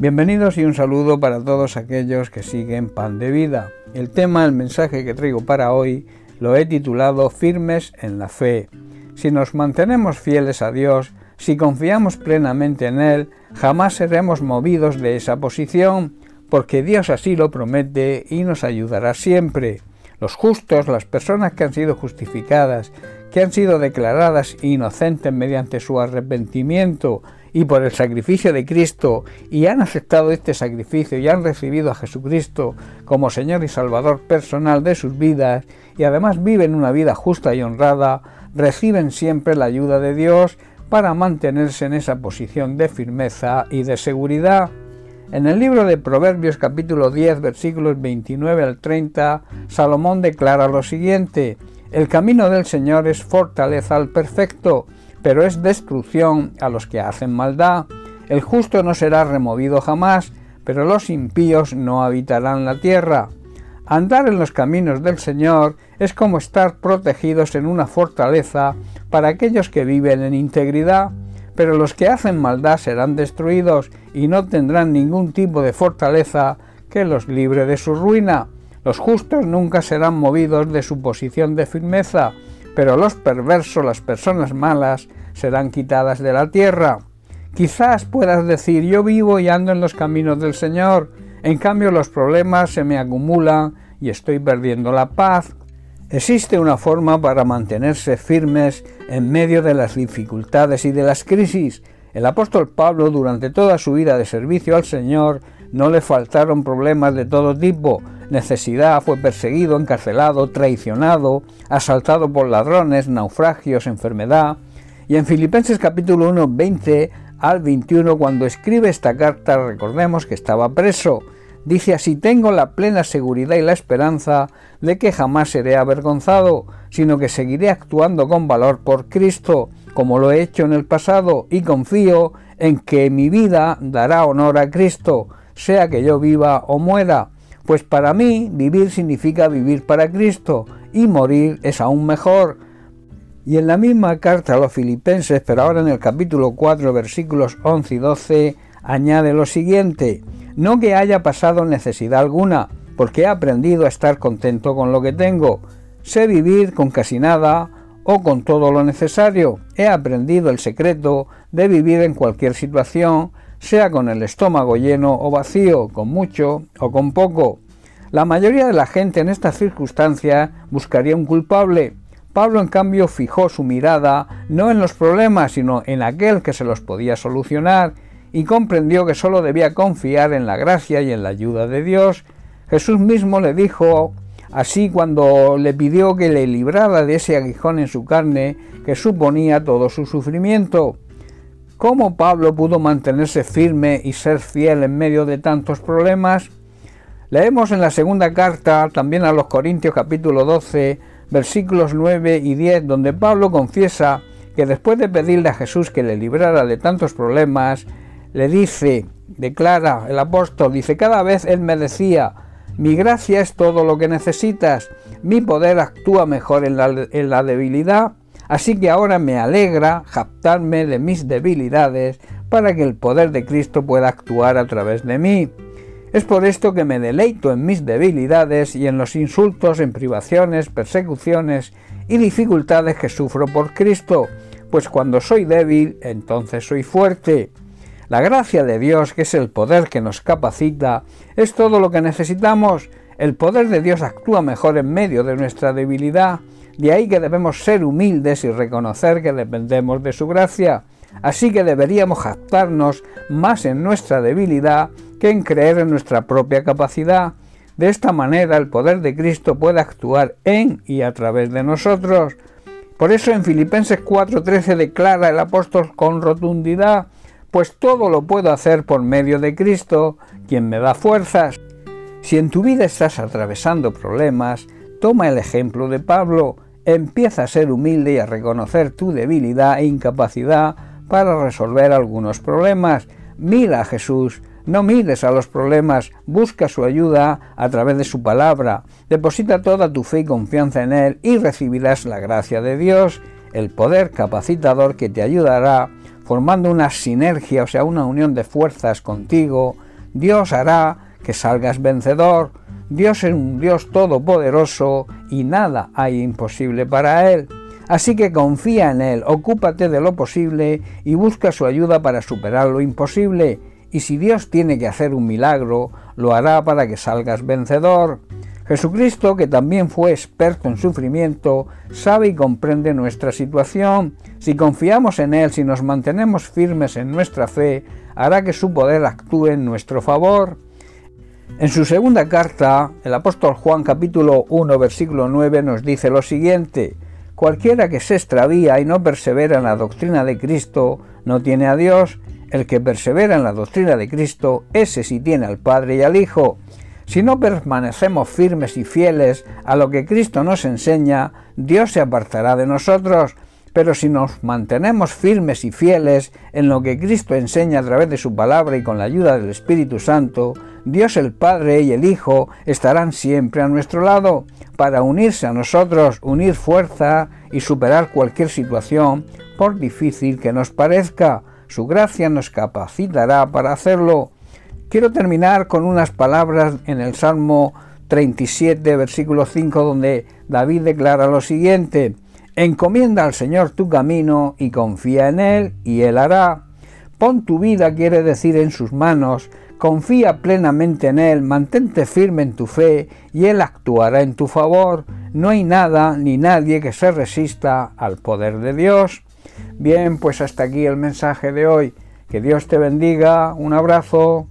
Bienvenidos y un saludo para todos aquellos que siguen Pan de Vida. El tema, el mensaje que traigo para hoy, lo he titulado Firmes en la Fe. Si nos mantenemos fieles a Dios, si confiamos plenamente en Él, jamás seremos movidos de esa posición, porque Dios así lo promete y nos ayudará siempre. Los justos, las personas que han sido justificadas, que han sido declaradas inocentes mediante su arrepentimiento y por el sacrificio de Cristo y han aceptado este sacrificio y han recibido a Jesucristo como Señor y Salvador personal de sus vidas y además viven una vida justa y honrada, reciben siempre la ayuda de Dios para mantenerse en esa posición de firmeza y de seguridad. En el libro de Proverbios capítulo 10 versículos 29 al 30, Salomón declara lo siguiente, El camino del Señor es fortaleza al perfecto, pero es destrucción a los que hacen maldad. El justo no será removido jamás, pero los impíos no habitarán la tierra. Andar en los caminos del Señor es como estar protegidos en una fortaleza para aquellos que viven en integridad, pero los que hacen maldad serán destruidos y no tendrán ningún tipo de fortaleza que los libre de su ruina. Los justos nunca serán movidos de su posición de firmeza, pero los perversos, las personas malas, serán quitadas de la tierra. Quizás puedas decir yo vivo y ando en los caminos del Señor, en cambio los problemas se me acumulan y estoy perdiendo la paz. Existe una forma para mantenerse firmes en medio de las dificultades y de las crisis. El apóstol Pablo durante toda su vida de servicio al Señor no le faltaron problemas de todo tipo, necesidad, fue perseguido, encarcelado, traicionado, asaltado por ladrones, naufragios, enfermedad. Y en Filipenses capítulo 1, 20 al 21, cuando escribe esta carta, recordemos que estaba preso. Dice así, tengo la plena seguridad y la esperanza de que jamás seré avergonzado, sino que seguiré actuando con valor por Cristo, como lo he hecho en el pasado, y confío en que mi vida dará honor a Cristo, sea que yo viva o muera pues para mí vivir significa vivir para Cristo y morir es aún mejor. Y en la misma carta a los filipenses, pero ahora en el capítulo 4, versículos 11 y 12, añade lo siguiente, no que haya pasado necesidad alguna, porque he aprendido a estar contento con lo que tengo. Sé vivir con casi nada o con todo lo necesario. He aprendido el secreto de vivir en cualquier situación, sea con el estómago lleno o vacío, con mucho o con poco. La mayoría de la gente en esta circunstancia buscaría un culpable. Pablo, en cambio, fijó su mirada no en los problemas, sino en aquel que se los podía solucionar, y comprendió que sólo debía confiar en la gracia y en la ayuda de Dios. Jesús mismo le dijo así cuando le pidió que le librara de ese aguijón en su carne que suponía todo su sufrimiento. ¿Cómo Pablo pudo mantenerse firme y ser fiel en medio de tantos problemas? Leemos en la segunda carta, también a los Corintios capítulo 12, versículos 9 y 10, donde Pablo confiesa que después de pedirle a Jesús que le librara de tantos problemas, le dice, declara el apóstol, dice, cada vez él me decía, mi gracia es todo lo que necesitas, mi poder actúa mejor en la, en la debilidad Así que ahora me alegra jactarme de mis debilidades para que el poder de Cristo pueda actuar a través de mí. Es por esto que me deleito en mis debilidades y en los insultos, en privaciones, persecuciones y dificultades que sufro por Cristo, pues cuando soy débil, entonces soy fuerte. La gracia de Dios, que es el poder que nos capacita, es todo lo que necesitamos. El poder de Dios actúa mejor en medio de nuestra debilidad de ahí que debemos ser humildes y reconocer que dependemos de su gracia. Así que deberíamos jactarnos más en nuestra debilidad que en creer en nuestra propia capacidad. De esta manera el poder de Cristo puede actuar en y a través de nosotros. Por eso en Filipenses 4:13 declara el apóstol con rotundidad, pues todo lo puedo hacer por medio de Cristo, quien me da fuerzas. Si en tu vida estás atravesando problemas, toma el ejemplo de Pablo, Empieza a ser humilde y a reconocer tu debilidad e incapacidad para resolver algunos problemas. Mira a Jesús, no mires a los problemas, busca su ayuda a través de su palabra. Deposita toda tu fe y confianza en Él y recibirás la gracia de Dios, el poder capacitador que te ayudará formando una sinergia, o sea, una unión de fuerzas contigo, Dios hará que salgas vencedor. Dios es un Dios todopoderoso y nada hay imposible para Él. Así que confía en Él, ocúpate de lo posible y busca su ayuda para superar lo imposible. Y si Dios tiene que hacer un milagro, lo hará para que salgas vencedor. Jesucristo, que también fue experto en sufrimiento, sabe y comprende nuestra situación. Si confiamos en Él, si nos mantenemos firmes en nuestra fe, hará que su poder actúe en nuestro favor. En su segunda carta, el apóstol Juan capítulo 1 versículo 9 nos dice lo siguiente, Cualquiera que se extravía y no persevera en la doctrina de Cristo no tiene a Dios, el que persevera en la doctrina de Cristo, ese sí tiene al Padre y al Hijo. Si no permanecemos firmes y fieles a lo que Cristo nos enseña, Dios se apartará de nosotros. Pero si nos mantenemos firmes y fieles en lo que Cristo enseña a través de su palabra y con la ayuda del Espíritu Santo, Dios el Padre y el Hijo estarán siempre a nuestro lado para unirse a nosotros, unir fuerza y superar cualquier situación, por difícil que nos parezca. Su gracia nos capacitará para hacerlo. Quiero terminar con unas palabras en el Salmo 37, versículo 5, donde David declara lo siguiente, Encomienda al Señor tu camino y confía en Él, y Él hará. Pon tu vida, quiere decir, en sus manos, confía plenamente en Él, mantente firme en tu fe, y Él actuará en tu favor. No hay nada ni nadie que se resista al poder de Dios. Bien, pues hasta aquí el mensaje de hoy. Que Dios te bendiga. Un abrazo.